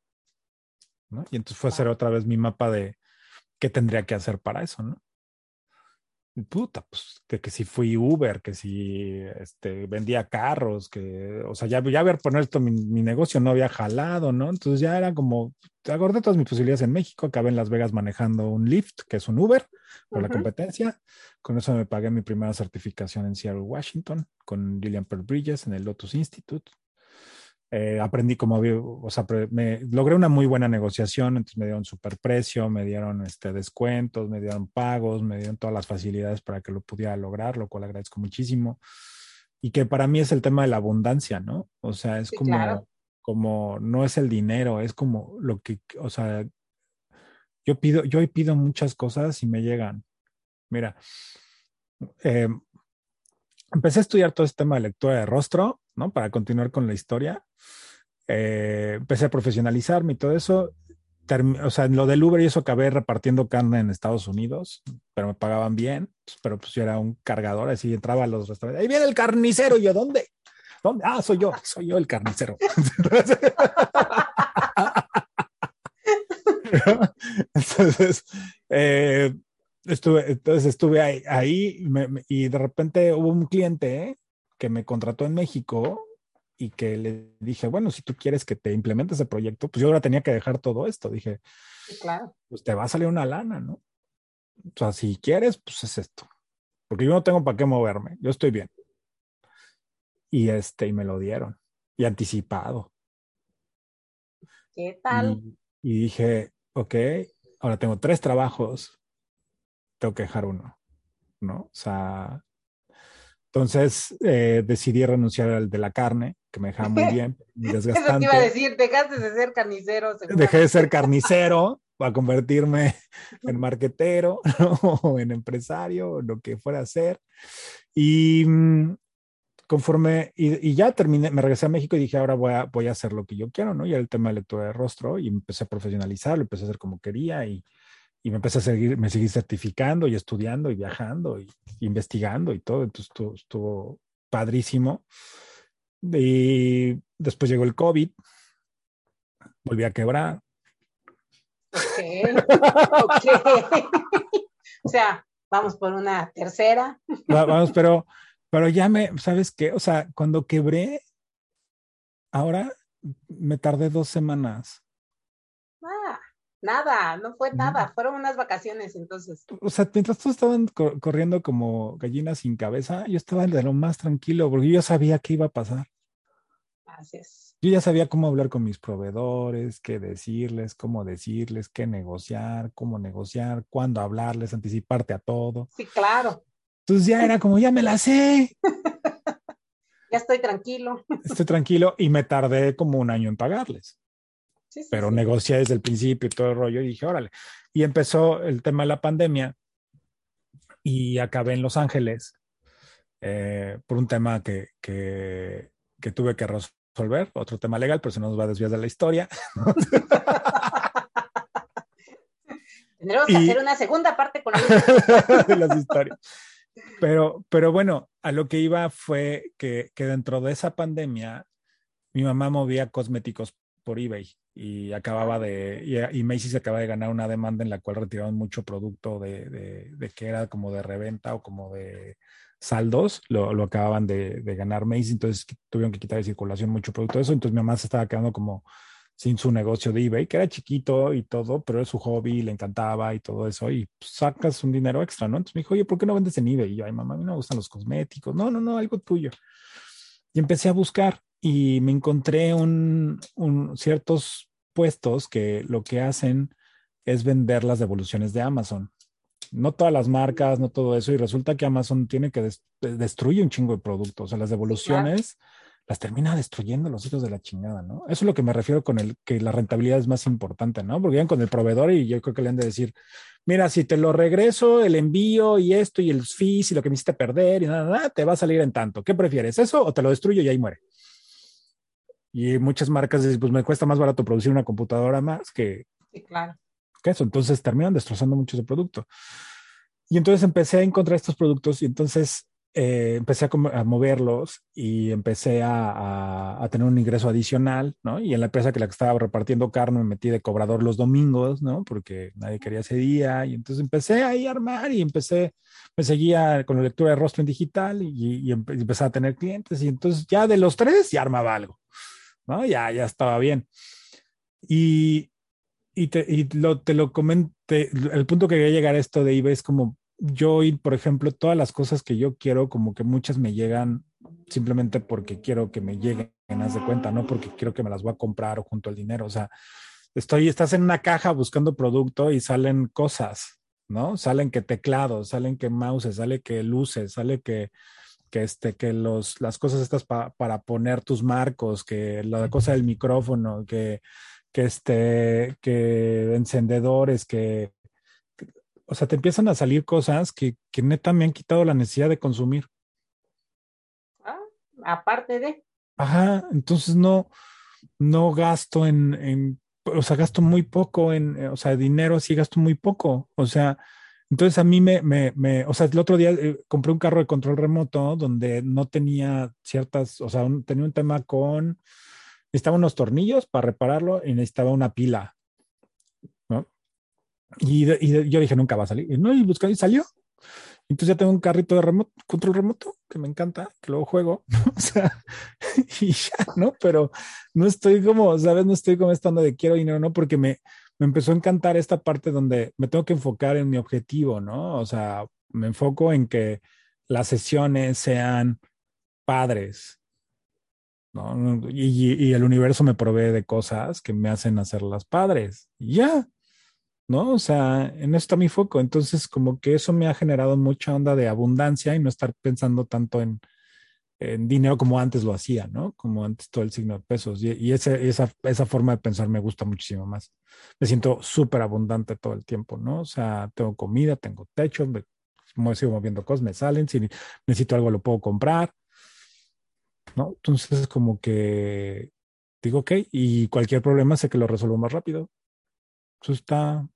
¿no? Y entonces fue a hacer otra vez mi mapa de qué tendría que hacer para eso, ¿no? Puta, pues que, que, si fui Uber, que si este, vendía carros, que, o sea, ya, ya había poner esto, mi, mi, negocio no había jalado, ¿no? Entonces ya era como, acordé todas mis posibilidades en México, acabé en Las Vegas manejando un Lyft, que es un Uber, por la competencia. Con eso me pagué mi primera certificación en Seattle, Washington, con Gillian Pearl Bridges en el Lotus Institute. Eh, aprendí como, o sea, me, logré una muy buena negociación, entonces me dieron super precio, me dieron este, descuentos, me dieron pagos, me dieron todas las facilidades para que lo pudiera lograr, lo cual agradezco muchísimo. Y que para mí es el tema de la abundancia, ¿no? O sea, es como, como, no es el dinero, es como lo que, o sea, yo pido, yo pido muchas cosas y me llegan. Mira, eh, empecé a estudiar todo este tema de lectura de rostro, ¿no? Para continuar con la historia. Eh, empecé a profesionalizarme y todo eso. o sea, en lo del Uber y eso acabé repartiendo carne en Estados Unidos, pero me pagaban bien, pues, pero pues yo era un cargador, así entraba a los restaurantes. Ahí viene el carnicero, y yo, ¿dónde? ¿Dónde? Ah, soy yo, soy yo el carnicero. Entonces, eh, estuve, entonces estuve ahí, y de repente hubo un cliente que me contrató en México y que le dije, bueno, si tú quieres que te implemente ese proyecto, pues yo ahora tenía que dejar todo esto. Dije, claro. pues te va a salir una lana, ¿no? O sea, si quieres, pues es esto. Porque yo no tengo para qué moverme, yo estoy bien. Y este, y me lo dieron. Y anticipado. ¿Qué tal? y dije, ok, ahora tengo tres trabajos tengo que dejar uno, ¿no? O sea, entonces eh, decidí renunciar al de la carne, que me dejaba muy bien, desgastante. Eso te iba a decir, dejaste de ser carnicero. Dejé de ser carnicero para convertirme en marquetero o en empresario, o lo que fuera a ser. Y mm, conforme, y, ya terminé, me regresé a México y dije, ahora voy a, voy a hacer lo que yo quiero, ¿no? Y era el tema de lectura de rostro y empecé a profesionalizar, lo empecé a hacer como quería y, y me empecé a seguir, me seguí certificando y estudiando y viajando y investigando y todo, entonces estuvo, padrísimo. Y después llegó el COVID, volví a quebrar. Ok, ok. o sea, vamos por una tercera. vamos, pero, pero ya me, ¿sabes qué? O sea, cuando quebré, ahora me tardé dos semanas Nada, no fue nada, fueron unas vacaciones entonces. O sea, mientras todos estaban corriendo como gallinas sin cabeza, yo estaba de lo más tranquilo porque yo sabía qué iba a pasar. Así es. Yo ya sabía cómo hablar con mis proveedores, qué decirles, cómo decirles, qué negociar, cómo negociar, cuándo hablarles, anticiparte a todo. Sí, claro. Entonces ya era como, ya me la sé. ya estoy tranquilo. Estoy tranquilo y me tardé como un año en pagarles pero negocié desde el principio y todo el rollo y dije, órale. Y empezó el tema de la pandemia y acabé en Los Ángeles eh, por un tema que, que, que, tuve que resolver, otro tema legal, pero se nos va a desviar de la historia. Tendremos que hacer una segunda parte con de las historias. Pero, pero bueno, a lo que iba fue que, que dentro de esa pandemia, mi mamá movía cosméticos por eBay y acababa de, y, Macy's acaba de ganar una demanda en la cual retiraron mucho producto de, de, que era como de reventa o como de saldos, lo, lo acababan de, ganar Macy's, entonces tuvieron que quitar de circulación mucho producto de eso, entonces mi mamá se estaba quedando como sin su negocio de eBay, que era chiquito y todo, pero es su hobby, le encantaba y todo eso, y sacas un dinero extra, ¿no? Entonces me dijo, oye, ¿por qué no vendes en eBay? Y yo, ay, mamá, a mí no me gustan los cosméticos, no, no, no, algo tuyo. Y empecé a buscar y me encontré un, ciertos puestos que lo que hacen es vender las devoluciones de Amazon. No todas las marcas, no todo eso, y resulta que Amazon tiene que destruir un chingo de productos. O sea, las devoluciones las termina destruyendo los hijos de la chingada, ¿no? Eso es lo que me refiero con el que la rentabilidad es más importante, ¿no? Porque van con el proveedor y yo creo que le han de decir, mira, si te lo regreso, el envío y esto y el fees y lo que me hiciste perder y nada, nada, te va a salir en tanto. ¿Qué prefieres? ¿Eso o te lo destruyo y ahí muere? Y muchas marcas dicen, pues me cuesta más barato producir una computadora más que, sí, claro. que eso. Entonces terminan destrozando mucho ese producto. Y entonces empecé a encontrar estos productos y entonces eh, empecé a, moverlos y empecé a, tener un ingreso adicional, ¿no? Y en la empresa que la que estaba repartiendo carne me metí de cobrador los domingos, ¿no? Porque nadie quería ese día. Y entonces empecé ahí a armar y empecé, me seguía con la lectura de rostro en digital y, empecé a tener clientes. Y entonces ya de los tres ya armaba algo, ¿no? Ya, ya estaba bien. Y, y, te, y lo, te lo comenté, el punto que quería llegar a esto de eBay es como yo hoy, por ejemplo, todas las cosas que yo quiero, como que muchas me llegan simplemente porque quiero que me lleguen, haz de cuenta, no porque quiero que me las voy a comprar o junto al dinero. O sea, estoy, estás en una caja buscando producto y salen cosas, ¿no? Salen que teclados, salen que mouse, sale que luces, sale que, que, este, que los, las cosas estas para poner tus marcos, que la cosa del micrófono, que, que, este, que encendedores, que o sea, te empiezan a salir cosas que, que neta me han quitado la necesidad de consumir. Ah, aparte de. Ajá, entonces no, no gasto en, en, o sea, gasto muy poco en, eh, o sea, dinero sí gasto muy poco. O sea, entonces a mí me, me, me o sea, el otro día eh, compré un carro de control remoto donde no tenía ciertas, o sea, tenía un tema con, necesitaba unos tornillos para repararlo y necesitaba una pila. Y, yo dije, nunca va a salir. Y no, y buscó y salió. Entonces ya tengo un carrito de remoto, control remoto, que me encanta, que luego juego, o sea, y ya, ¿no? Pero no estoy como, ¿sabes? No estoy como estando de quiero dinero, ¿no? Porque me, me empezó a encantar esta parte donde me tengo que enfocar en mi objetivo, ¿no? O sea, me enfoco en que las sesiones sean padres, ¿no? Y, el universo me provee de cosas que me hacen hacerlas padres. Y ya, ¿no? O sea, en eso está mi foco. Entonces, como que eso me ha generado mucha onda de abundancia y no estar pensando tanto en, dinero como antes lo hacía, ¿no? Como antes todo el signo de pesos. Y, esa, esa forma de pensar me gusta muchísimo más. Me siento súper abundante todo el tiempo, ¿no? O sea, tengo comida, tengo techo, me, sigo moviendo cosas, me salen, si necesito algo lo puedo comprar, ¿no? Entonces, como que digo, ok, y cualquier problema sé que lo resuelvo más rápido. Eso está,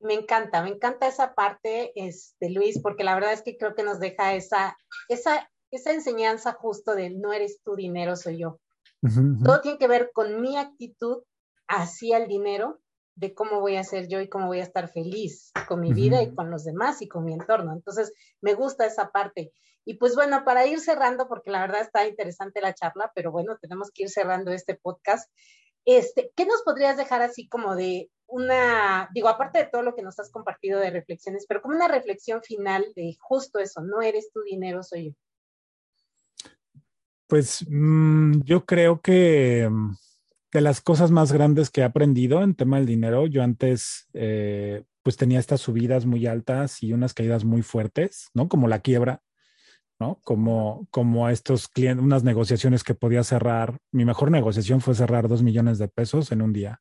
me encanta, me encanta esa parte, este, Luis, porque la verdad es que creo que nos deja esa, esa, esa enseñanza justo de no eres tu dinero, soy yo. Todo tiene que ver con mi actitud hacia el dinero, de cómo voy a ser yo y cómo voy a estar feliz con mi vida y con los demás y con mi entorno. Entonces, me gusta esa parte. Y pues bueno, para ir cerrando, porque la verdad está interesante la charla, pero bueno, tenemos que ir cerrando este podcast. Este, ¿Qué nos podrías dejar así como de una, digo, aparte de todo lo que nos has compartido de reflexiones, pero como una reflexión final de justo eso, no eres tu dinero, soy yo? Pues mm, yo creo que mm, de las cosas más grandes que he aprendido en tema del dinero, yo antes eh, pues tenía estas subidas muy altas y unas caídas muy fuertes, ¿no? Como la quiebra, ¿no? Como, como estos clientes, unas negociaciones que podía cerrar. Mi mejor negociación fue cerrar dos millones de pesos en un día.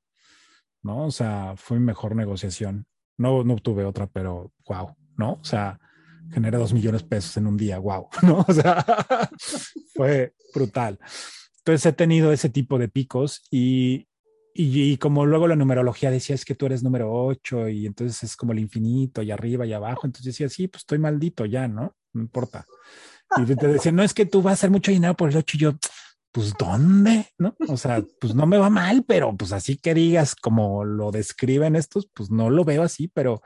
¿no? O sea, fue mi mejor negociación. No, no obtuve otra, pero wow, ¿no? O sea, generé dos millones de pesos en un día, wow, ¿no? O sea, fue brutal. Entonces he tenido ese tipo de picos y, y, como luego la numerología decía es que tú eres número 8 y entonces es como el infinito y arriba y abajo, entonces decía, sí, pues estoy maldito ya, ¿no? No importa. Y te decía, no es que tú vas a hacer mucho dinero por el 8 y yo, pues ¿dónde? ¿No? O sea, pues no me va mal, pero pues así que digas como lo describen estos, pues no lo veo así, pero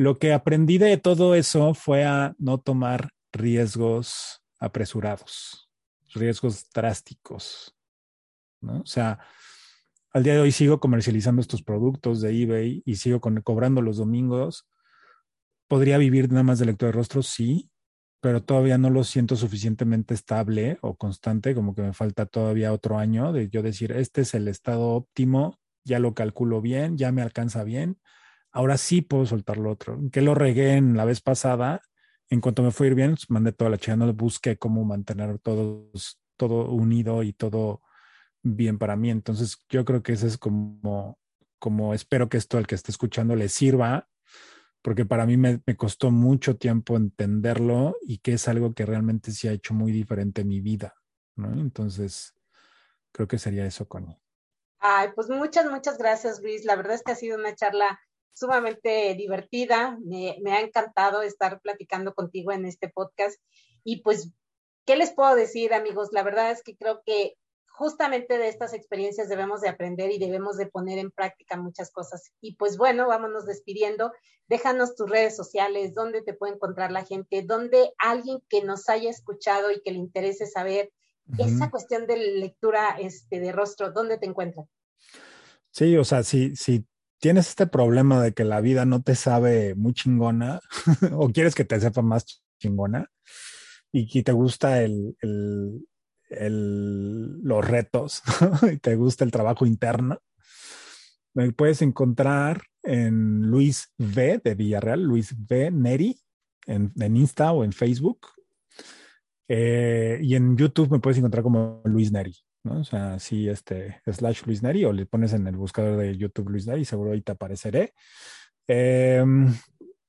lo que aprendí de todo eso fue a no tomar riesgos apresurados, riesgos drásticos, ¿no? O sea, al día de hoy sigo comercializando estos productos de eBay y sigo cobrando los domingos. ¿Podría vivir nada más de lectura de rostros? Sí, pero todavía no lo siento suficientemente estable o constante, como que me falta todavía otro año de yo decir, este es el estado óptimo, ya lo calculo bien, ya me alcanza bien, ahora sí puedo soltar lo otro. Que lo regué en la vez pasada, en cuanto me fue ir bien, pues, mandé toda la chica, no busqué cómo mantener todos, todo unido y todo bien para mí. Entonces, yo creo que ese es como, como espero que esto al que esté escuchando le sirva porque para mí me, costó mucho tiempo entenderlo y que es algo que realmente sí ha hecho muy diferente mi vida. Entonces, creo que sería eso, Connie. Ay, pues muchas, muchas gracias, Luis. La verdad es que ha sido una charla sumamente divertida. Me, me, ha encantado estar platicando contigo en este podcast. Y pues, ¿qué les puedo decir, amigos? La verdad es que creo que justamente de estas experiencias debemos de aprender y debemos de poner en práctica muchas cosas. Y pues bueno, vámonos despidiendo. Déjanos tus redes sociales, dónde te puede encontrar la gente, dónde alguien que nos haya escuchado y que le interese saber esa cuestión de lectura este, de rostro, ¿dónde te encuentran? Sí, o sea, si, si tienes este problema de que la vida no te sabe muy chingona o quieres que te sepa más chingona y que te gusta el, los retos y te gusta el trabajo interno, me puedes encontrar en Luis V de Villarreal, Luis V Neri, en, en Insta o en Facebook. Eh, y en YouTube me puedes encontrar como Luis Neri. ¿No? O sea, sí, este, slash Luis Neri, o le pones en el buscador de YouTube Luis Neri, seguro ahí te apareceré. Eh,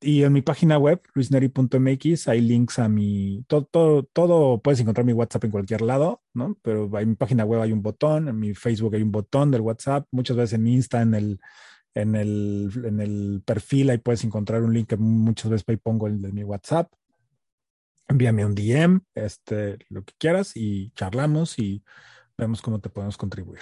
y en mi página web, luisneri.mx, hay links a mi, todo, todo, todo, puedes encontrar mi WhatsApp en cualquier lado, ¿no? Pero en mi página web hay un botón, en mi Facebook hay un botón del WhatsApp, muchas veces en mi Insta, en el, en el, en el perfil, ahí puedes encontrar un link que muchas veces ahí pongo el de mi WhatsApp. Envíame un DM, este, lo que quieras y charlamos y vemos cómo te podemos contribuir.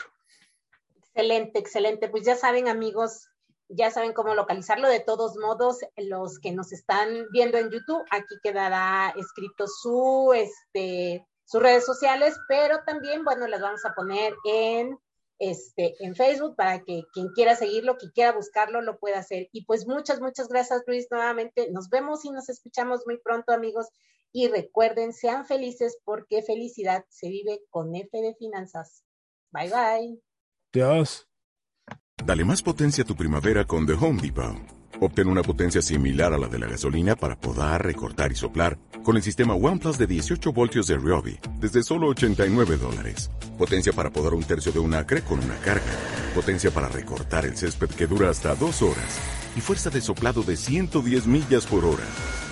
Excelente, excelente. Pues ya saben, amigos, ya saben cómo localizarlo. De todos modos, los que nos están viendo en YouTube, aquí quedará escrito su, este, sus redes sociales, pero también, bueno, las vamos a poner en, este, en Facebook para que quien quiera seguirlo, quien quiera buscarlo, lo pueda hacer. Y pues muchas, muchas gracias, Luis, nuevamente. Nos vemos y nos escuchamos muy pronto, amigos. Y recuerden, sean felices porque felicidad se vive con F de finanzas. Bye bye. Dios. Dale más potencia a tu primavera con The Home Depot. Obtén una potencia similar a la de la gasolina para podar, recortar y soplar con el sistema OnePlus de 18 voltios de Ryobi desde solo 89 dólares. Potencia para podar un tercio de un acre con una carga. Potencia para recortar el césped que dura hasta dos horas. Y fuerza de soplado de 110 millas por hora.